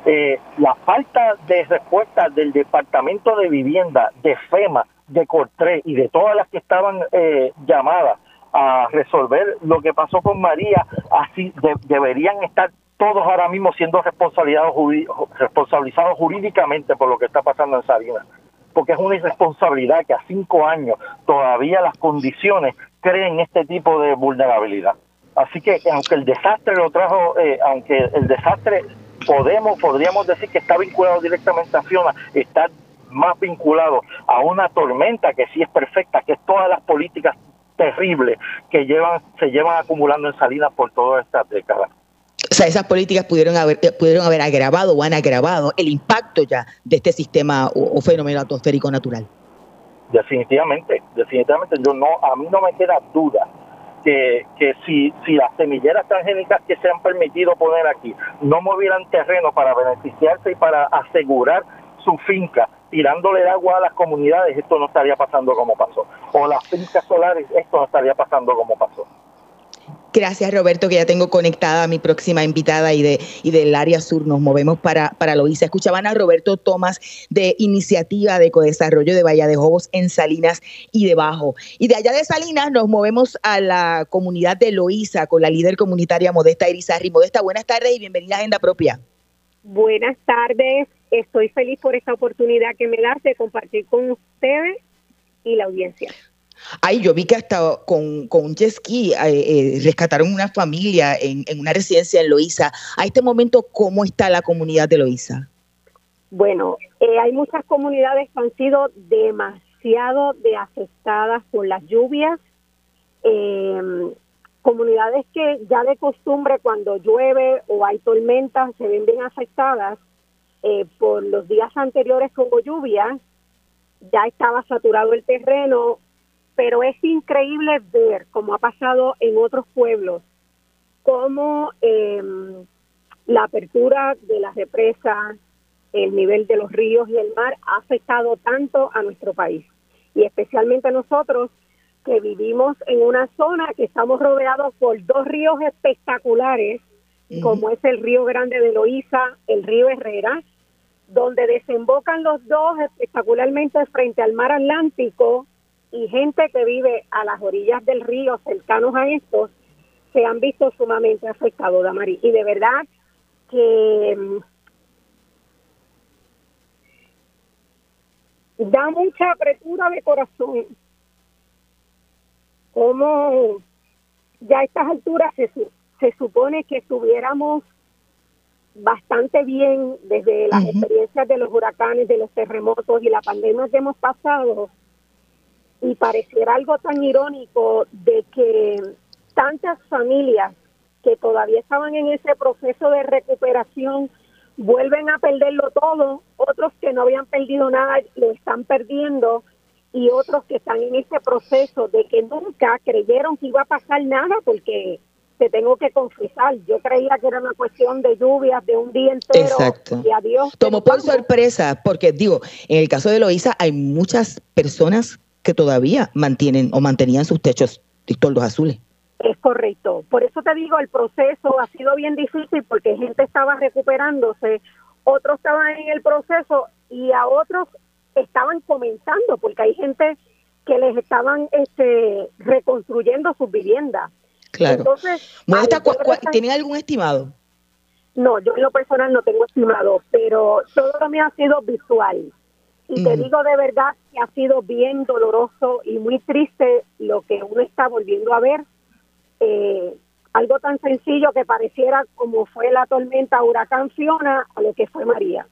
Eh, la falta de respuesta del Departamento de Vivienda, de FEMA, de Cortré y de todas las que estaban eh, llamadas a resolver lo que pasó con María, así deberían estar todos ahora mismo siendo responsabilizados, responsabilizados jurídicamente por lo que está pasando en Salinas. Porque es una irresponsabilidad que a cinco años todavía las condiciones creen este tipo de vulnerabilidad. Así que aunque el desastre lo trajo, eh, aunque el desastre podemos, podríamos decir que está vinculado directamente a Fiona, está más vinculado a una tormenta que sí es perfecta, que es todas las políticas terrible que llevan se llevan acumulando en Salinas por todas estas décadas. O sea, esas políticas pudieron haber, eh, pudieron haber agravado o han agravado el impacto ya de este sistema o, fenómeno atmosférico natural. Definitivamente, definitivamente. Yo no, a mí no me queda duda que, que si, si las semilleras transgénicas que se han permitido poner aquí no movieran terreno para beneficiarse y para asegurar su finca tirándole agua a las comunidades, esto no estaría pasando como pasó. O las fincas solares, esto no estaría pasando como pasó. Gracias Roberto, que ya tengo conectada a mi próxima invitada y, de, y del área sur. Nos movemos para, para Loíza. Escuchaban a Roberto Tomás de Iniciativa de Ecodesarrollo de Bahía de Jobos en Salinas y debajo. Y de allá de Salinas nos movemos a la comunidad de Loíza con la líder comunitaria Modesta Irizarri. Modesta, buenas tardes y bienvenida a Agenda Propia. Buenas tardes, estoy feliz por esta oportunidad que me das de compartir con ustedes y la audiencia. Ay, yo vi que hasta con, con un jet ski eh, eh, rescataron una familia en, una residencia en Loíza. A este momento, ¿cómo está la comunidad de Loíza? Bueno, eh, hay muchas comunidades que han sido demasiado de afectadas por las lluvias. Eh, comunidades que ya de costumbre cuando llueve o hay tormentas se ven bien afectadas eh, por los días anteriores como lluvia, ya estaba saturado el terreno, pero es increíble ver, como ha pasado en otros pueblos, cómo em, la apertura de las represas, el nivel de los ríos y el mar ha afectado tanto a nuestro país. Y especialmente a nosotros que vivimos en una zona que estamos rodeados por dos ríos espectaculares, como es el río Grande de Loíza, el río Herrera, donde desembocan los dos espectacularmente frente al mar Atlántico y gente que vive a las orillas del río, cercanos a estos, se han visto sumamente afectados, Damari. Y de verdad que mm, da mucha apretura de corazón como ya a estas alturas se, se supone que estuviéramos bastante bien desde las experiencias de los huracanes, de los terremotos y la pandemia que hemos pasado y pareciera algo tan irónico de que tantas familias que todavía estaban en ese proceso de recuperación vuelven a perderlo todo, otros que no habían perdido nada lo están perdiendo y otros que están en ese proceso de que nunca creyeron que iba a pasar nada porque te tengo que confesar, yo creía que era una cuestión de lluvias de un día entero Exacto. y adiós. Tomó por sorpresa, porque digo, en el caso de Loisa hay muchas personas que todavía mantienen o mantenían sus techos toldos azules. Es correcto. Por eso te digo, el proceso ha sido bien difícil porque gente estaba recuperándose, otros estaban en el proceso y a otros estaban comenzando porque hay gente que les estaban este, reconstruyendo sus viviendas. Claro. Entonces, ¿tienen algún estimado? No, yo en lo personal no tengo estimado, pero todo lo mío ha sido visual. Y te digo de verdad que ha sido bien doloroso y muy triste lo que uno está volviendo a ver. Eh, algo tan sencillo que pareciera como fue la tormenta huracán Fiona a lo que fue María.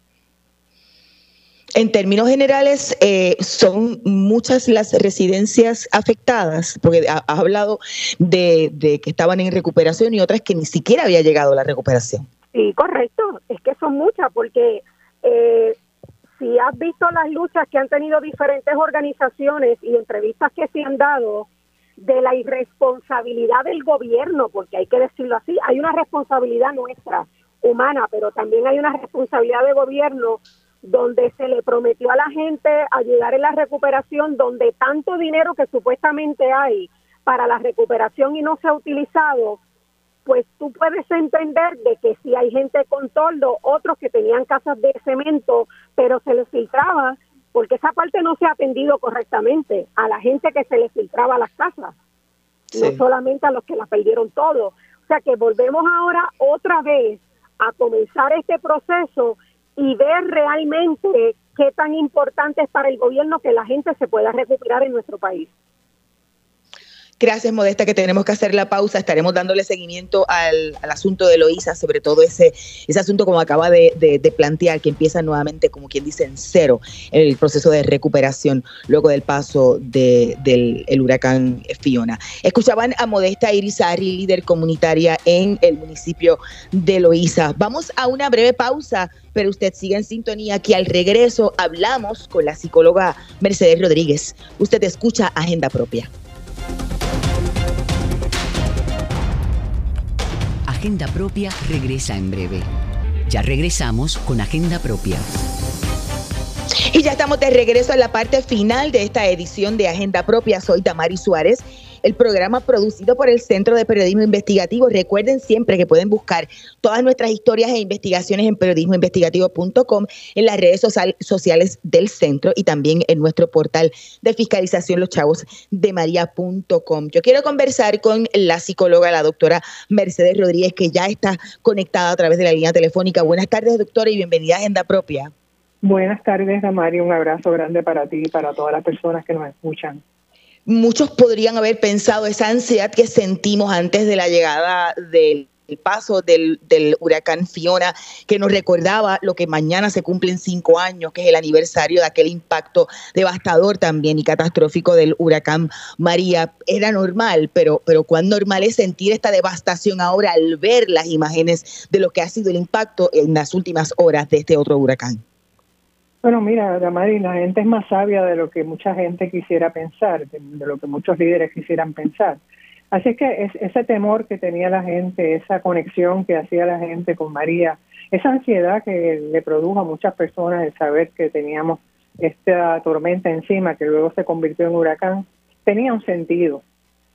En términos generales, eh, son muchas las residencias afectadas, porque has hablado de, que estaban en recuperación y otras que ni siquiera había llegado la recuperación. Sí, correcto. Es que son muchas, porque eh, si has visto las luchas que han tenido diferentes organizaciones y entrevistas que se han dado de la irresponsabilidad del gobierno, porque hay que decirlo así, hay una responsabilidad nuestra, humana, pero también hay una responsabilidad de gobierno donde se le prometió a la gente ayudar en la recuperación, donde tanto dinero que supuestamente hay para la recuperación y no se ha utilizado, pues tú puedes entender de que si hay gente con toldo, otros que tenían casas de cemento, pero se les filtraba, porque esa parte no se ha atendido correctamente a la gente que se les filtraba las casas, no solamente a los que la perdieron todo. O sea que volvemos ahora otra vez a comenzar este proceso y ver realmente qué tan importante es para el gobierno que la gente se pueda recuperar en nuestro país. Gracias, Modesta, que tenemos que hacer la pausa. Estaremos dándole seguimiento al, asunto de Loíza, sobre todo ese, ese asunto como acaba de, plantear, que empieza nuevamente, como quien dice, en cero el proceso de recuperación luego del paso del huracán Fiona. Escuchaban a Modesta Irizarri, líder comunitaria en el municipio de Loíza. Vamos a una breve pausa, pero usted sigue en sintonía, que al regreso hablamos con la psicóloga Mercedes Rodríguez. Usted escucha Agenda Propia. Agenda Propia regresa en breve. Ya regresamos con Agenda Propia. Y ya estamos de regreso a la parte final de esta edición de Agenda Propia. Soy Tamari Suárez el programa producido por el Centro de Periodismo Investigativo. Recuerden siempre que pueden buscar todas nuestras historias e investigaciones en periodismoinvestigativo.com, en las redes sociales del centro y también en nuestro portal de fiscalización los chavos de maría.com. Yo quiero conversar con la psicóloga, la doctora Mercedes Rodríguez, que ya está conectada a través de la línea telefónica. Buenas tardes, doctora, y bienvenida a Agenda Propia. Buenas tardes, Damari. Un abrazo grande para ti y para todas las personas que nos escuchan. Muchos podrían haber pensado esa ansiedad que sentimos antes de la llegada del paso del, huracán Fiona, que nos recordaba lo que mañana se cumplen cinco años, que es el aniversario de aquel impacto devastador también y catastrófico del huracán María. Era normal, pero, pero cuán normal es sentir esta devastación ahora al ver las imágenes de lo que ha sido el impacto en las últimas horas de este otro huracán. Bueno, mira, Damari, la gente es más sabia de lo que mucha gente quisiera pensar, de, lo que muchos líderes quisieran pensar. Así que ese temor que tenía la gente, esa conexión que hacía la gente con María, esa ansiedad que le produjo a muchas personas el saber que teníamos esta tormenta encima que luego se convirtió en huracán, tenía un sentido.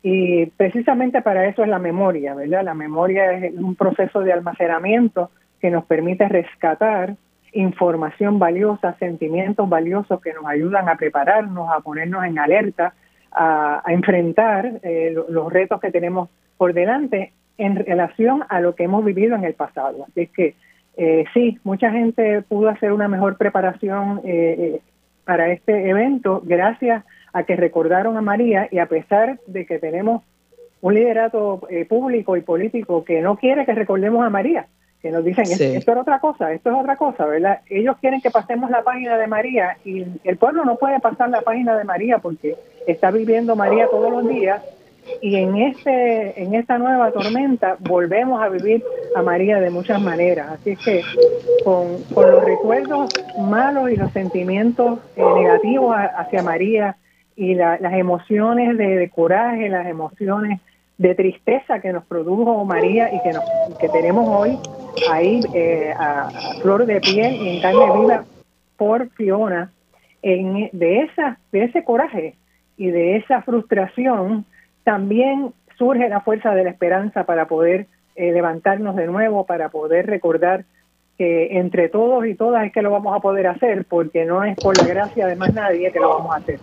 Y precisamente para eso es la memoria, ¿verdad? La memoria es un proceso de almacenamiento que nos permite rescatar información valiosa, sentimientos valiosos que nos ayudan a prepararnos, a ponernos en alerta, a, enfrentar eh, los retos que tenemos por delante en relación a lo que hemos vivido en el pasado. Así es que eh, sí, mucha gente pudo hacer una mejor preparación eh, para este evento gracias a que recordaron a María y a pesar de que tenemos un liderato público y político que no quiere que recordemos a María, que nos dicen, esto, es otra cosa, esto es otra cosa, ¿verdad? Ellos quieren que pasemos la página de María y el pueblo no puede pasar la página de María porque está viviendo María todos los días y en este en esta nueva tormenta volvemos a vivir a María de muchas maneras. Así es que con, los recuerdos malos y los sentimientos eh, negativos hacia María y las emociones de coraje, las emociones de tristeza que nos produjo María y que, nos, que tenemos hoy ahí eh, a, flor de piel y en carne viva por Fiona, en, de, esa, de ese coraje y de esa frustración también surge la fuerza de la esperanza para poder eh, levantarnos de nuevo, para poder recordar que entre todos y todas es que lo vamos a poder hacer, porque no es por la gracia de más nadie que lo vamos a hacer.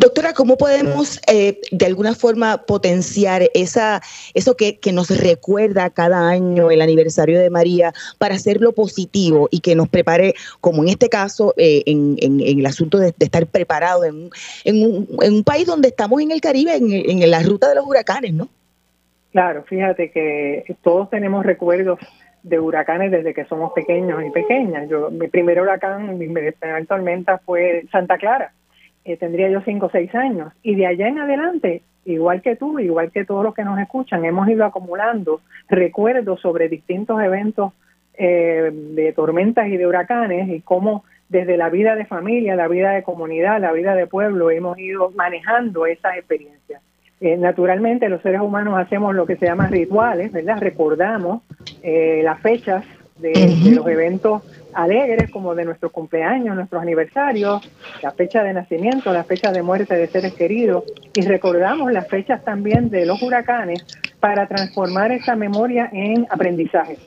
Doctora, ¿cómo podemos eh, de alguna forma potenciar esa, eso que, nos recuerda cada año el aniversario de María para hacerlo positivo y que nos prepare, como en este caso, eh, en, el asunto de, estar preparado en, un, país donde estamos en el Caribe, en, la ruta de los huracanes, ¿no? Claro, fíjate que todos tenemos recuerdos de huracanes desde que somos pequeños y pequeñas. Yo, mi primer huracán, mi primera tormenta fue Santa Clara eh, tendría yo cinco o seis años. Y de allá en adelante, igual que tú, igual que todos los que nos escuchan, hemos ido acumulando recuerdos sobre distintos eventos eh, de tormentas y de huracanes y cómo desde la vida de familia, la vida de comunidad, la vida de pueblo, hemos ido manejando esas experiencias. Eh, naturalmente los seres humanos hacemos lo que se llama rituales, ¿verdad? Recordamos las fechas de, los eventos alegres como de nuestros cumpleaños, nuestros aniversarios, la fecha de nacimiento, la fecha de muerte de seres queridos y recordamos las fechas también de los huracanes para transformar esa memoria en aprendizaje.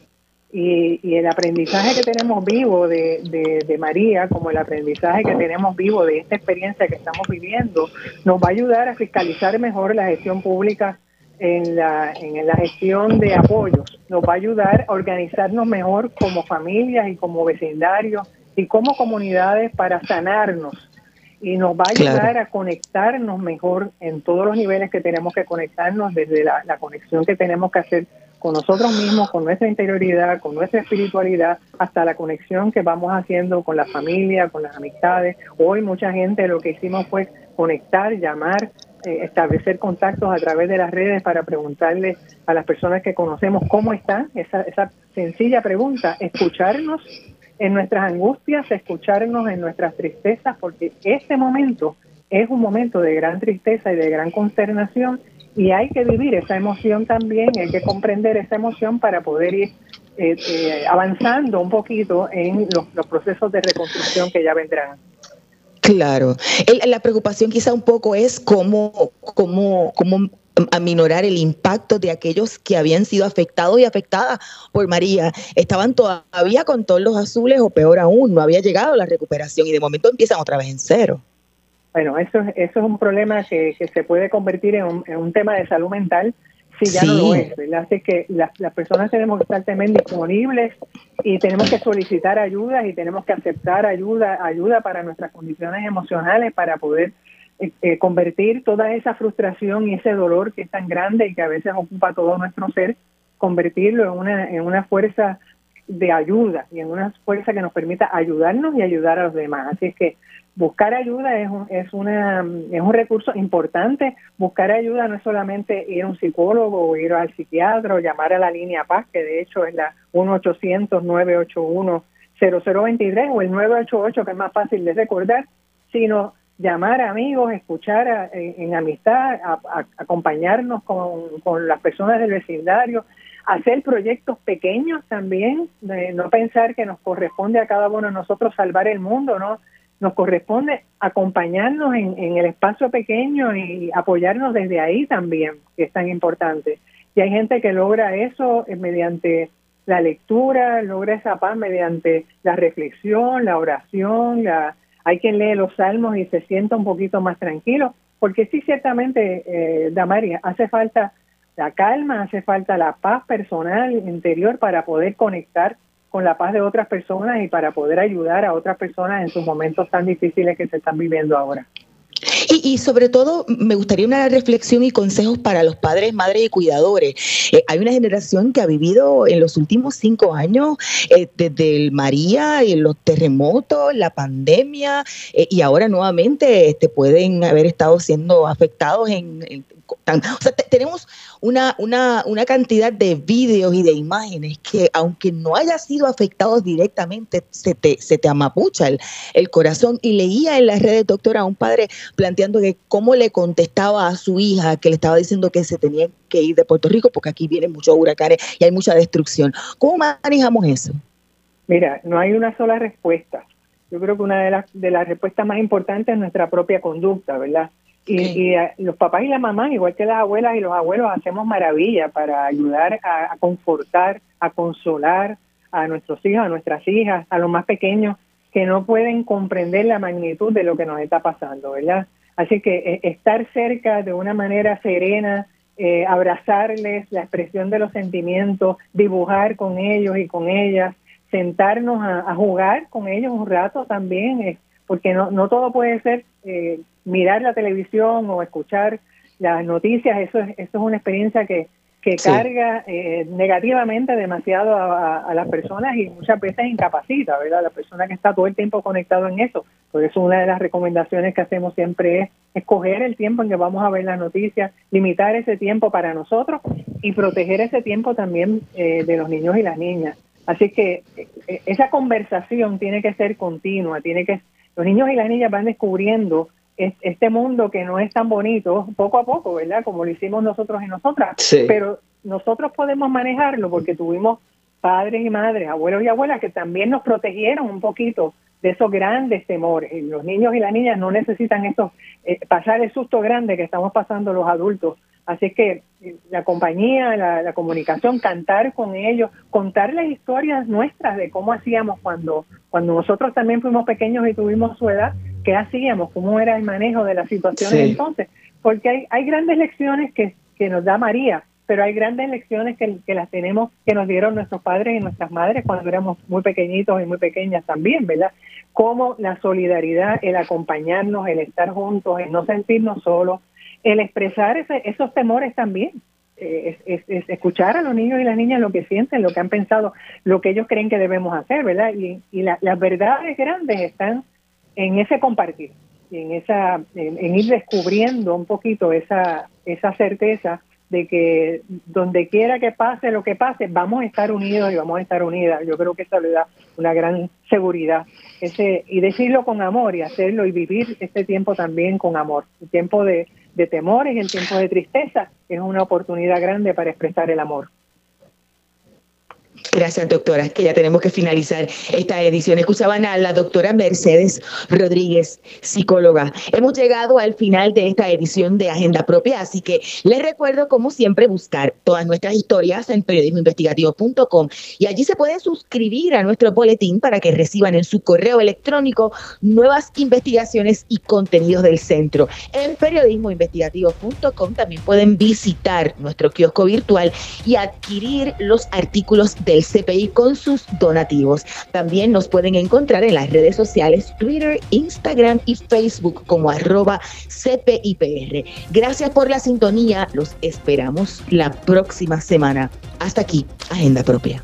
Y, el aprendizaje que tenemos vivo de, de, María, como el aprendizaje que tenemos vivo de esta experiencia que estamos viviendo, nos va a ayudar a fiscalizar mejor la gestión pública en la, en la gestión de apoyos. Nos va a ayudar a organizarnos mejor como familias y como vecindarios y como comunidades para sanarnos. Y nos va a ayudar a conectarnos mejor en todos los niveles que tenemos que conectarnos, desde la, la conexión que tenemos que hacer con nosotros mismos, con nuestra interioridad, con nuestra espiritualidad, hasta la conexión que vamos haciendo con la familia, con las amistades. Hoy mucha gente lo que hicimos fue conectar, llamar, eh, establecer contactos a través de las redes para preguntarle a las personas que conocemos cómo están, esa, esa sencilla pregunta, escucharnos en nuestras angustias, escucharnos en nuestras tristezas, porque este momento es un momento de gran tristeza y de gran consternación y hay que vivir esa emoción también, hay que comprender esa emoción para poder ir eh, eh, avanzando un poquito en los procesos de reconstrucción que ya vendrán. Claro. la preocupación quizá un poco es cómo, cómo, cómo aminorar el impacto de aquellos que habían sido afectados y afectadas por María. Estaban todavía con todos los azules o peor aún, no había llegado la recuperación y de momento empiezan otra vez en cero. Bueno, eso, eso es un problema que, que se puede convertir en un, en un tema de salud mental si ya no lo es, ¿verdad? Así que las, las personas tenemos que estar también disponibles y tenemos que solicitar ayuda y tenemos que aceptar ayuda, ayuda para nuestras condiciones emocionales para poder eh, eh, convertir toda esa frustración y ese dolor que es tan grande y que a veces ocupa todo nuestro ser, convertirlo en una, en una fuerza de ayuda y en una fuerza que nos permita ayudarnos y ayudar a los demás. Así es que buscar ayuda es un, es, una, es un recurso importante. Buscar ayuda no es solamente ir a un psicólogo o ir al psiquiatra o llamar a la línea Paz, que de hecho es la 1-800-981-0023 o el 988, que es más fácil de recordar, sino llamar a amigos, escuchar en, amistad, acompañarnos con, con, las personas del vecindario, hacer proyectos pequeños también, no pensar que nos corresponde a cada uno de nosotros salvar el mundo, ¿no? Nos corresponde acompañarnos en, el espacio pequeño y apoyarnos desde ahí también, que es tan importante. Y hay gente que logra eso eh, mediante la lectura, logra esa paz mediante la reflexión, la oración, la, hay quien lee los salmos y se sienta un poquito más tranquilo, porque sí, ciertamente, eh, Damaria, hace falta la calma, hace falta la paz personal, interior, para poder conectar con la paz de otras personas y para poder ayudar a otras personas en sus momentos tan difíciles que se están viviendo ahora. Y, sobre todo, me gustaría una reflexión y consejos para los padres, madres y cuidadores. Eh, hay una generación que ha vivido en los últimos cinco años, eh, desde el María, y los terremotos, la pandemia, eh, y ahora nuevamente este, pueden haber estado siendo afectados en o sea, tenemos una, una, una cantidad de vídeos y de imágenes que, aunque no haya sido afectados directamente, se te, se te amapucha el, el corazón. Y leía en las redes, doctora, a un padre planteando que cómo le contestaba a su hija que le estaba diciendo que se tenía que ir de Puerto Rico porque aquí vienen muchos huracanes y hay mucha destrucción. ¿Cómo manejamos eso? Mira, no hay una sola respuesta. Yo creo que una de las, de las respuestas más importantes es nuestra propia conducta, ¿verdad? Y, eh, los papás y las mamás, igual que las abuelas y los abuelos, hacemos maravilla para ayudar a, confortar, a consolar a nuestros hijos, a nuestras hijas, a los más pequeños que no pueden comprender la magnitud de lo que nos está pasando, ¿verdad? Así que eh, estar cerca de una manera serena, eh, abrazarles la expresión de los sentimientos, dibujar con ellos y con ellas, sentarnos a, jugar con ellos un rato también, porque no, no todo puede ser eh, mirar la televisión o escuchar las noticias, eso es, eso es una experiencia que, que carga eh, negativamente demasiado a, las personas y muchas veces incapacita, ¿verdad? La persona que está todo el tiempo conectado en eso. Por eso una de las recomendaciones que hacemos siempre es escoger el tiempo en que vamos a ver las noticias, limitar ese tiempo para nosotros y proteger ese tiempo también eh, de los niños y las niñas. Así que eh, esa conversación tiene que ser continua, tiene que los niños y las niñas van descubriendo este mundo que no es tan bonito poco a poco, ¿verdad? Como lo hicimos nosotros y nosotras. Pero nosotros podemos manejarlo porque tuvimos padres y madres, abuelos y abuelas que también nos protegieron un poquito de esos grandes temores. Los niños y las niñas no necesitan estos, eh, pasar el susto grande que estamos pasando los adultos. Así que eh, la compañía, la, la, comunicación, cantar con ellos, contar las historias nuestras de cómo hacíamos cuando, cuando nosotros también fuimos pequeños y tuvimos su edad, qué hacíamos, cómo era el manejo de las situaciones entonces, porque hay, hay grandes lecciones que, que nos da María, pero hay grandes lecciones que, que, las tenemos, que nos dieron nuestros padres y nuestras madres cuando éramos muy pequeñitos y muy pequeñas también, ¿verdad? Como la solidaridad, el acompañarnos, el estar juntos, el no sentirnos solos, el expresar ese, esos temores también, eh, es, es, escuchar a los niños y las niñas lo que sienten, lo que han pensado, lo que ellos creen que debemos hacer, ¿verdad? Y, y las verdades grandes están en ese compartir, en esa, en, ir descubriendo un poquito esa, esa certeza de que donde quiera que pase lo que pase, vamos a estar unidos y vamos a estar unidas. Yo creo que eso le da una gran seguridad. Ese, y decirlo con amor y hacerlo y vivir este tiempo también con amor. El tiempo de, de temores, el tiempo de tristeza, es una oportunidad grande para expresar el amor. Gracias, doctora, que ya tenemos que finalizar esta edición. Escuchaban a la doctora Mercedes Rodríguez, psicóloga. Hemos llegado al final de esta edición de Agenda Propia, así que les recuerdo, como siempre, buscar todas nuestras historias en periodismoinvestigativo.com y allí se pueden suscribir a nuestro boletín para que reciban en su correo electrónico nuevas investigaciones y contenidos del centro. En periodismoinvestigativo.com también pueden visitar nuestro kiosco virtual y adquirir los artículos del CPI con sus donativos. También nos pueden encontrar en las redes sociales Twitter, Instagram y Facebook como arroba CPIPR. Gracias por la sintonía. Los esperamos la próxima semana. Hasta aquí, Agenda Propia.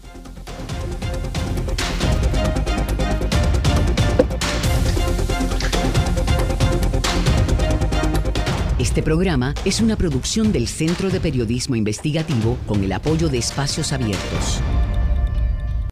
Este programa es una producción del Centro de Periodismo Investigativo con el apoyo de Espacios Abiertos.